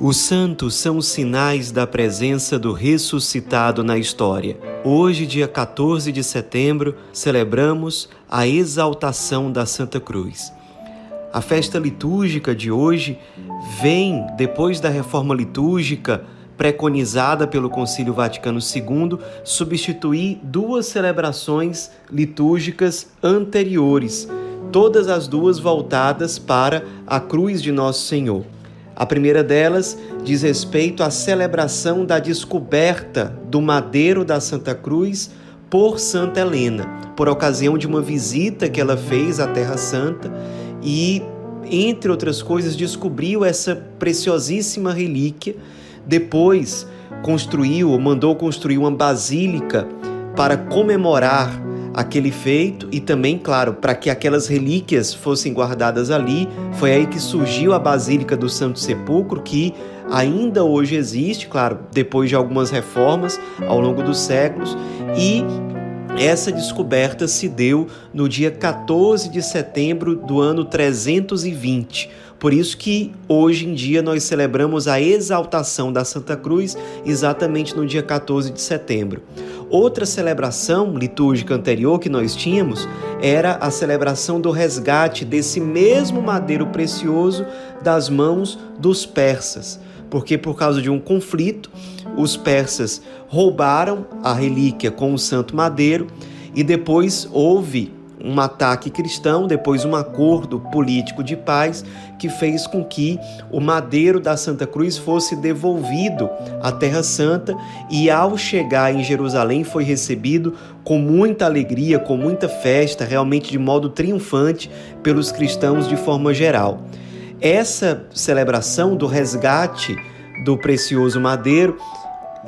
Os santos são sinais da presença do ressuscitado na história. Hoje, dia 14 de setembro, celebramos a exaltação da Santa Cruz. A festa litúrgica de hoje vem depois da reforma litúrgica preconizada pelo Concílio Vaticano II substituir duas celebrações litúrgicas anteriores, todas as duas voltadas para a cruz de Nosso Senhor. A primeira delas diz respeito à celebração da descoberta do madeiro da Santa Cruz por Santa Helena, por ocasião de uma visita que ela fez à Terra Santa e, entre outras coisas, descobriu essa preciosíssima relíquia. Depois construiu, ou mandou construir uma basílica para comemorar aquele feito e também, claro, para que aquelas relíquias fossem guardadas ali. Foi aí que surgiu a Basílica do Santo Sepulcro, que ainda hoje existe, claro, depois de algumas reformas ao longo dos séculos, e essa descoberta se deu no dia 14 de setembro do ano 320. Por isso que hoje em dia nós celebramos a exaltação da Santa Cruz exatamente no dia 14 de setembro. Outra celebração litúrgica anterior que nós tínhamos era a celebração do resgate desse mesmo madeiro precioso das mãos dos persas, porque por causa de um conflito, os persas roubaram a relíquia com o santo madeiro e depois houve um ataque cristão, depois um acordo político de paz que fez com que o madeiro da Santa Cruz fosse devolvido à Terra Santa e ao chegar em Jerusalém foi recebido com muita alegria, com muita festa, realmente de modo triunfante pelos cristãos de forma geral. Essa celebração do resgate do precioso madeiro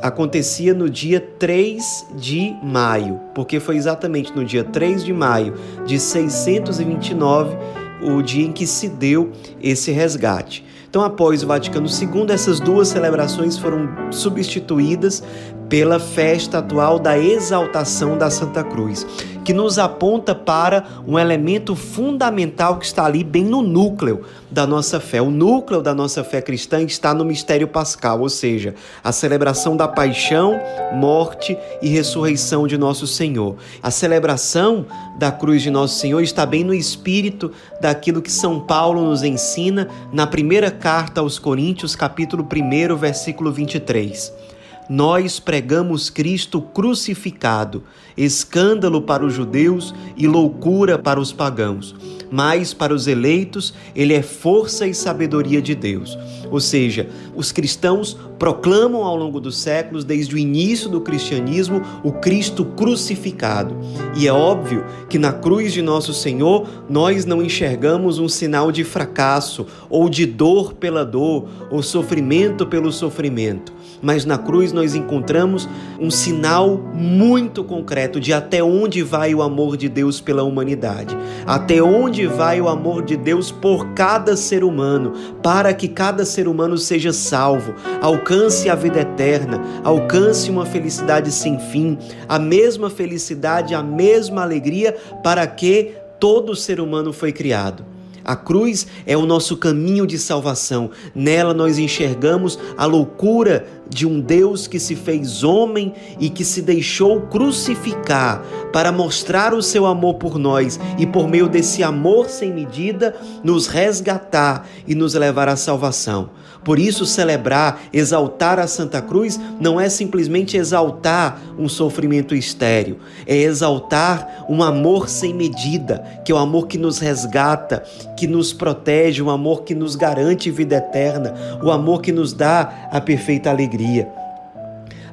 acontecia no dia 3 de maio, porque foi exatamente no dia 3 de maio de 629 o dia em que se deu esse resgate. Então, após o Vaticano II, essas duas celebrações foram substituídas pela festa atual da exaltação da Santa Cruz, que nos aponta para um elemento fundamental que está ali bem no núcleo da nossa fé. O núcleo da nossa fé cristã está no mistério pascal, ou seja, a celebração da paixão, morte e ressurreição de nosso Senhor. A celebração da cruz de nosso Senhor está bem no espírito daquilo que São Paulo nos ensina na primeira carta aos Coríntios, capítulo 1, versículo 23 nós pregamos Cristo crucificado, escândalo para os judeus e loucura para os pagãos. Mas para os eleitos, ele é força e sabedoria de Deus. Ou seja, os cristãos proclamam ao longo dos séculos, desde o início do cristianismo, o Cristo crucificado. E é óbvio que na cruz de nosso Senhor nós não enxergamos um sinal de fracasso, ou de dor pela dor, ou sofrimento pelo sofrimento mas na cruz nós encontramos um sinal muito concreto de até onde vai o amor de Deus pela humanidade, até onde vai o amor de Deus por cada ser humano, para que cada ser humano seja salvo, alcance a vida eterna, alcance uma felicidade sem fim, a mesma felicidade, a mesma alegria para que todo ser humano foi criado. A cruz é o nosso caminho de salvação. Nela nós enxergamos a loucura de um Deus que se fez homem e que se deixou crucificar para mostrar o seu amor por nós e, por meio desse amor sem medida, nos resgatar e nos levar à salvação. Por isso, celebrar, exaltar a Santa Cruz não é simplesmente exaltar um sofrimento estéreo, é exaltar um amor sem medida, que é o amor que nos resgata, que nos protege, o amor que nos garante vida eterna, o amor que nos dá a perfeita alegria.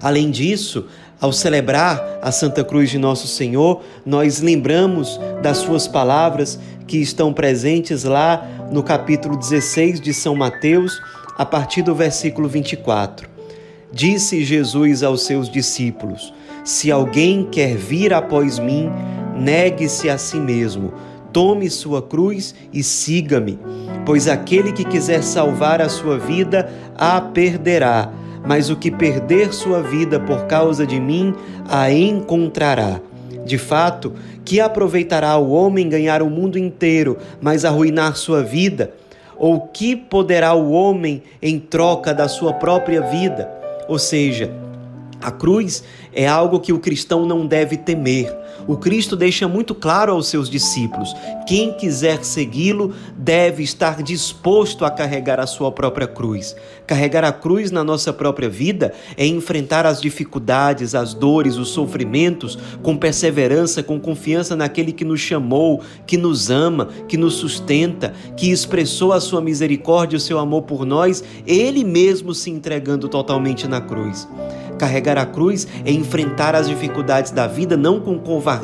Além disso, ao celebrar a Santa Cruz de Nosso Senhor, nós lembramos das suas palavras que estão presentes lá no capítulo 16 de São Mateus, a partir do versículo 24. Disse Jesus aos seus discípulos: Se alguém quer vir após mim, negue-se a si mesmo, tome sua cruz e siga-me. Pois aquele que quiser salvar a sua vida, a perderá, mas o que perder sua vida por causa de mim, a encontrará. De fato, que aproveitará o homem ganhar o mundo inteiro, mas arruinar sua vida? Ou que poderá o homem em troca da sua própria vida? Ou seja, a cruz é algo que o cristão não deve temer. O Cristo deixa muito claro aos seus discípulos: quem quiser segui-lo deve estar disposto a carregar a sua própria cruz. Carregar a cruz na nossa própria vida é enfrentar as dificuldades, as dores, os sofrimentos com perseverança, com confiança naquele que nos chamou, que nos ama, que nos sustenta, que expressou a sua misericórdia o seu amor por nós, ele mesmo se entregando totalmente na cruz. Carregar a cruz é enfrentar as dificuldades da vida não com covardia,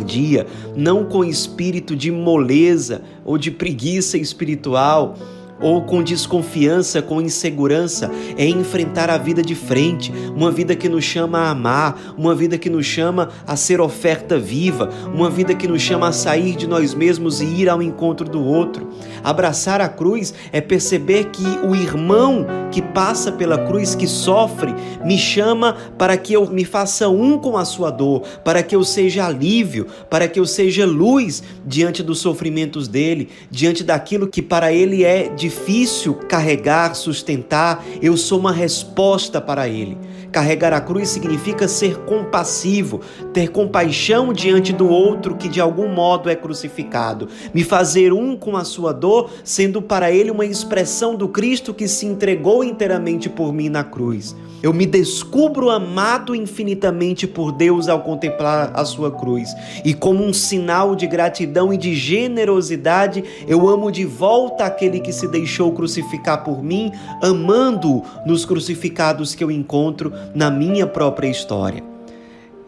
não com espírito de moleza ou de preguiça espiritual, ou com desconfiança, com insegurança, é enfrentar a vida de frente, uma vida que nos chama a amar, uma vida que nos chama a ser oferta viva, uma vida que nos chama a sair de nós mesmos e ir ao encontro do outro. Abraçar a cruz é perceber que o irmão que passa pela cruz, que sofre, me chama para que eu me faça um com a sua dor, para que eu seja alívio, para que eu seja luz diante dos sofrimentos dele, diante daquilo que para ele é difícil carregar, sustentar, eu sou uma resposta para ele. Carregar a cruz significa ser compassivo, ter compaixão diante do outro que de algum modo é crucificado, me fazer um com a sua dor, sendo para ele uma expressão do Cristo que se entregou inteiramente por mim na cruz. Eu me descubro amado infinitamente por Deus ao contemplar a sua cruz, e como um sinal de gratidão e de generosidade, eu amo de volta aquele que se deixou crucificar por mim, amando nos crucificados que eu encontro na minha própria história.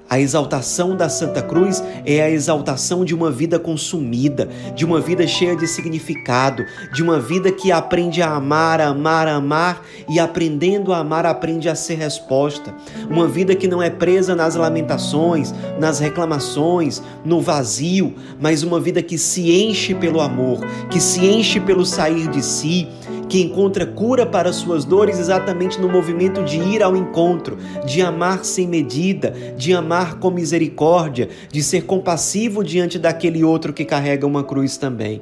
A exaltação da Santa Cruz é a exaltação de uma vida consumida, de uma vida cheia de significado, de uma vida que aprende a amar, amar, amar e aprendendo a amar aprende a ser resposta. Uma vida que não é presa nas lamentações, nas reclamações, no vazio, mas uma vida que se enche pelo amor, que se enche pelo sair de si, que encontra cura para suas dores exatamente no movimento de ir ao encontro, de amar sem medida, de amar com misericórdia, de ser compassivo diante daquele outro que carrega uma cruz também.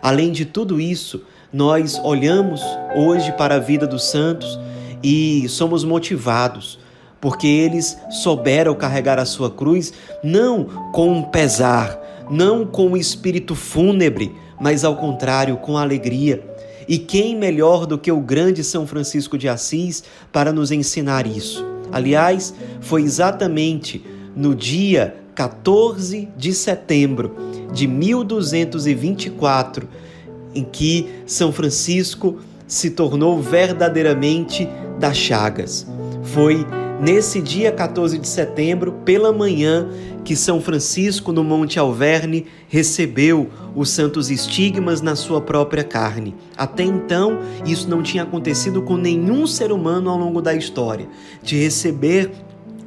Além de tudo isso, nós olhamos hoje para a vida dos santos e somos motivados porque eles souberam carregar a sua cruz não com pesar, não com espírito fúnebre, mas ao contrário, com alegria e quem melhor do que o grande São Francisco de Assis para nos ensinar isso? Aliás, foi exatamente no dia 14 de setembro de 1224 em que São Francisco se tornou verdadeiramente das Chagas. Foi nesse dia 14 de setembro, pela manhã, que São Francisco, no Monte Alverne, recebeu os santos estigmas na sua própria carne. Até então, isso não tinha acontecido com nenhum ser humano ao longo da história, de receber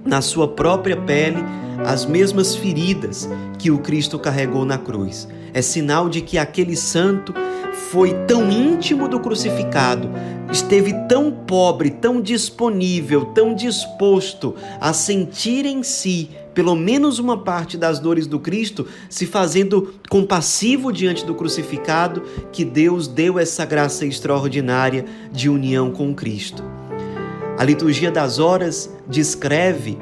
na sua própria pele as mesmas feridas que o Cristo carregou na cruz. É sinal de que aquele santo foi tão íntimo do crucificado, esteve tão pobre, tão disponível, tão disposto a sentir em si pelo menos uma parte das dores do Cristo, se fazendo compassivo diante do crucificado, que Deus deu essa graça extraordinária de união com Cristo. A liturgia das horas descreve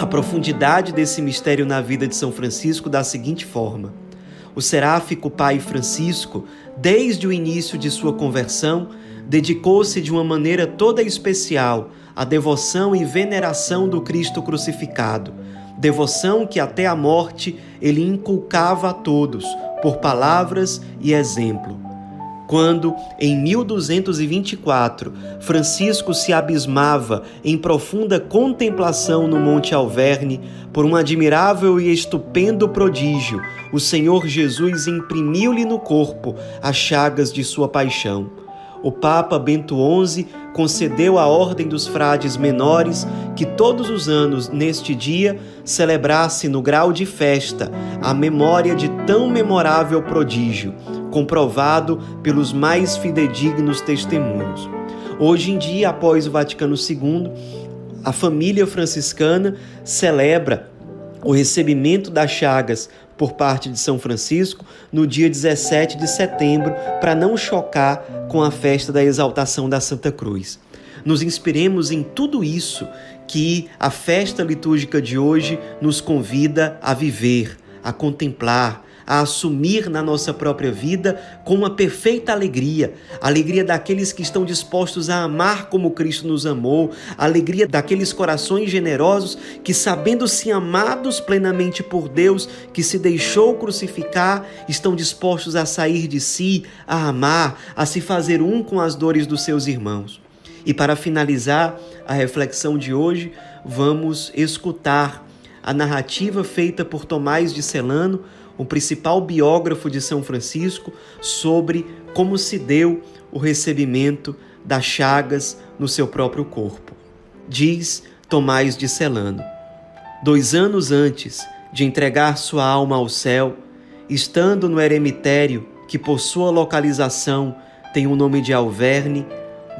a profundidade desse mistério na vida de São Francisco da seguinte forma: o seráfico pai Francisco, desde o início de sua conversão, dedicou-se de uma maneira toda especial à devoção e veneração do Cristo crucificado devoção que até a morte ele inculcava a todos, por palavras e exemplo. Quando, em 1224, Francisco se abismava em profunda contemplação no Monte Alverne por um admirável e estupendo prodígio, o Senhor Jesus imprimiu-lhe no corpo as chagas de sua paixão. O Papa Bento XI concedeu à Ordem dos Frades Menores que todos os anos, neste dia, celebrasse no grau de festa a memória de tão memorável prodígio, comprovado pelos mais fidedignos testemunhos. Hoje em dia, após o Vaticano II, a família franciscana celebra o recebimento das chagas por parte de São Francisco no dia 17 de setembro, para não chocar com a festa da exaltação da Santa Cruz. Nos inspiremos em tudo isso que a festa litúrgica de hoje nos convida a viver, a contemplar, a assumir na nossa própria vida com uma perfeita alegria, alegria daqueles que estão dispostos a amar como Cristo nos amou, alegria daqueles corações generosos que, sabendo-se amados plenamente por Deus, que se deixou crucificar, estão dispostos a sair de si, a amar, a se fazer um com as dores dos seus irmãos. E para finalizar a reflexão de hoje, vamos escutar a narrativa feita por Tomás de Celano, o principal biógrafo de São Francisco, sobre como se deu o recebimento das chagas no seu próprio corpo. Diz Tomás de Celano: Dois anos antes de entregar sua alma ao céu, estando no eremitério, que por sua localização tem o nome de Alverne,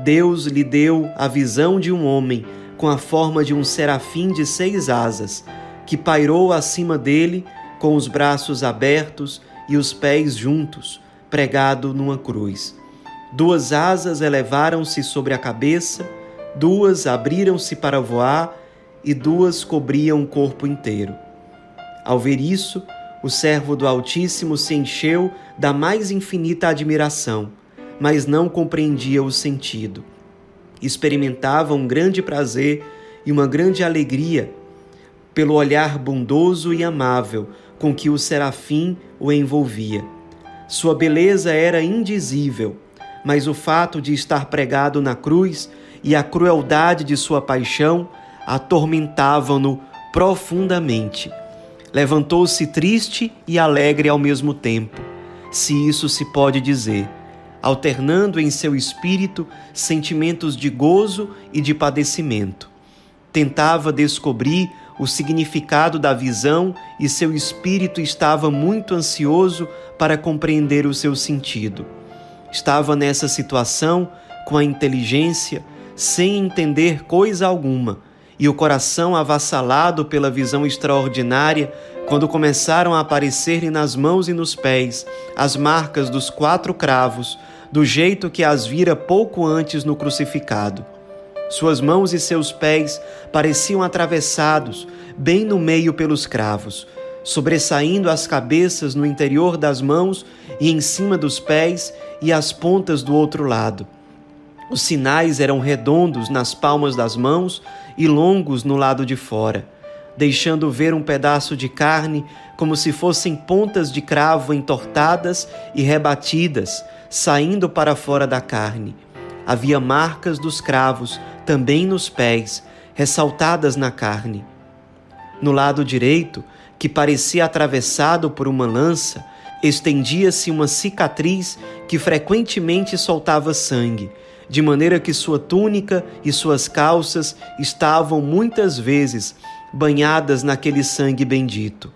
Deus lhe deu a visão de um homem com a forma de um serafim de seis asas, que pairou acima dele com os braços abertos e os pés juntos, pregado numa cruz. Duas asas elevaram-se sobre a cabeça, duas abriram-se para voar e duas cobriam o corpo inteiro. Ao ver isso, o servo do Altíssimo se encheu da mais infinita admiração, mas não compreendia o sentido. Experimentava um grande prazer e uma grande alegria pelo olhar bondoso e amável com que o serafim o envolvia. Sua beleza era indizível, mas o fato de estar pregado na cruz e a crueldade de sua paixão atormentavam-no profundamente. Levantou-se triste e alegre ao mesmo tempo, se isso se pode dizer, alternando em seu espírito sentimentos de gozo e de padecimento. Tentava descobrir o significado da visão e seu espírito estava muito ansioso para compreender o seu sentido. Estava nessa situação com a inteligência, sem entender coisa alguma, e o coração avassalado pela visão extraordinária, quando começaram a aparecer-lhe nas mãos e nos pés as marcas dos quatro cravos, do jeito que as vira pouco antes no crucificado. Suas mãos e seus pés pareciam atravessados, bem no meio pelos cravos, sobressaindo as cabeças no interior das mãos e em cima dos pés e as pontas do outro lado. Os sinais eram redondos nas palmas das mãos e longos no lado de fora, deixando ver um pedaço de carne como se fossem pontas de cravo entortadas e rebatidas, saindo para fora da carne. Havia marcas dos cravos também nos pés, ressaltadas na carne. No lado direito, que parecia atravessado por uma lança, estendia-se uma cicatriz que frequentemente soltava sangue, de maneira que sua túnica e suas calças estavam muitas vezes banhadas naquele sangue bendito.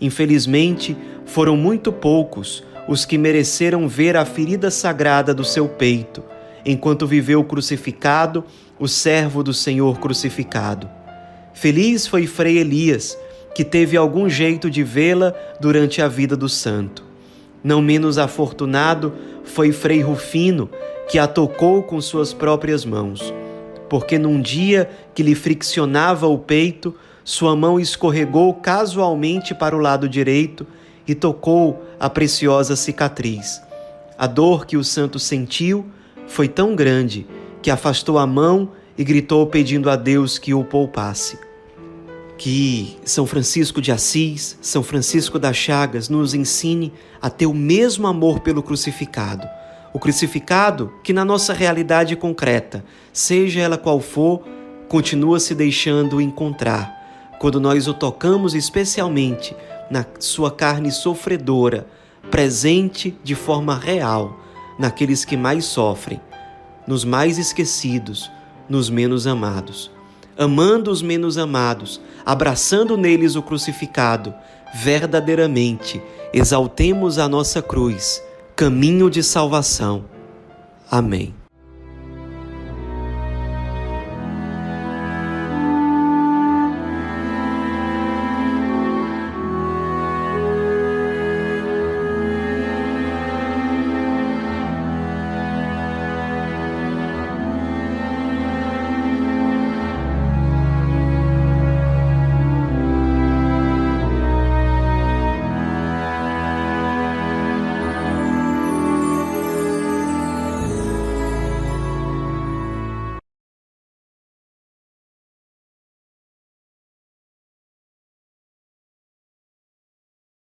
Infelizmente, foram muito poucos os que mereceram ver a ferida sagrada do seu peito, enquanto viveu crucificado o servo do Senhor crucificado. Feliz foi Frei Elias, que teve algum jeito de vê-la durante a vida do santo. Não menos afortunado foi Frei Rufino, que a tocou com suas próprias mãos, porque num dia que lhe friccionava o peito, sua mão escorregou casualmente para o lado direito e tocou a preciosa cicatriz. A dor que o santo sentiu foi tão grande que afastou a mão e gritou pedindo a Deus que o poupasse. Que São Francisco de Assis, São Francisco das Chagas nos ensine a ter o mesmo amor pelo crucificado. O crucificado que, na nossa realidade concreta, seja ela qual for, continua se deixando encontrar. Quando nós o tocamos, especialmente na sua carne sofredora, presente de forma real naqueles que mais sofrem, nos mais esquecidos, nos menos amados. Amando os menos amados, abraçando neles o crucificado, verdadeiramente exaltemos a nossa cruz, caminho de salvação. Amém.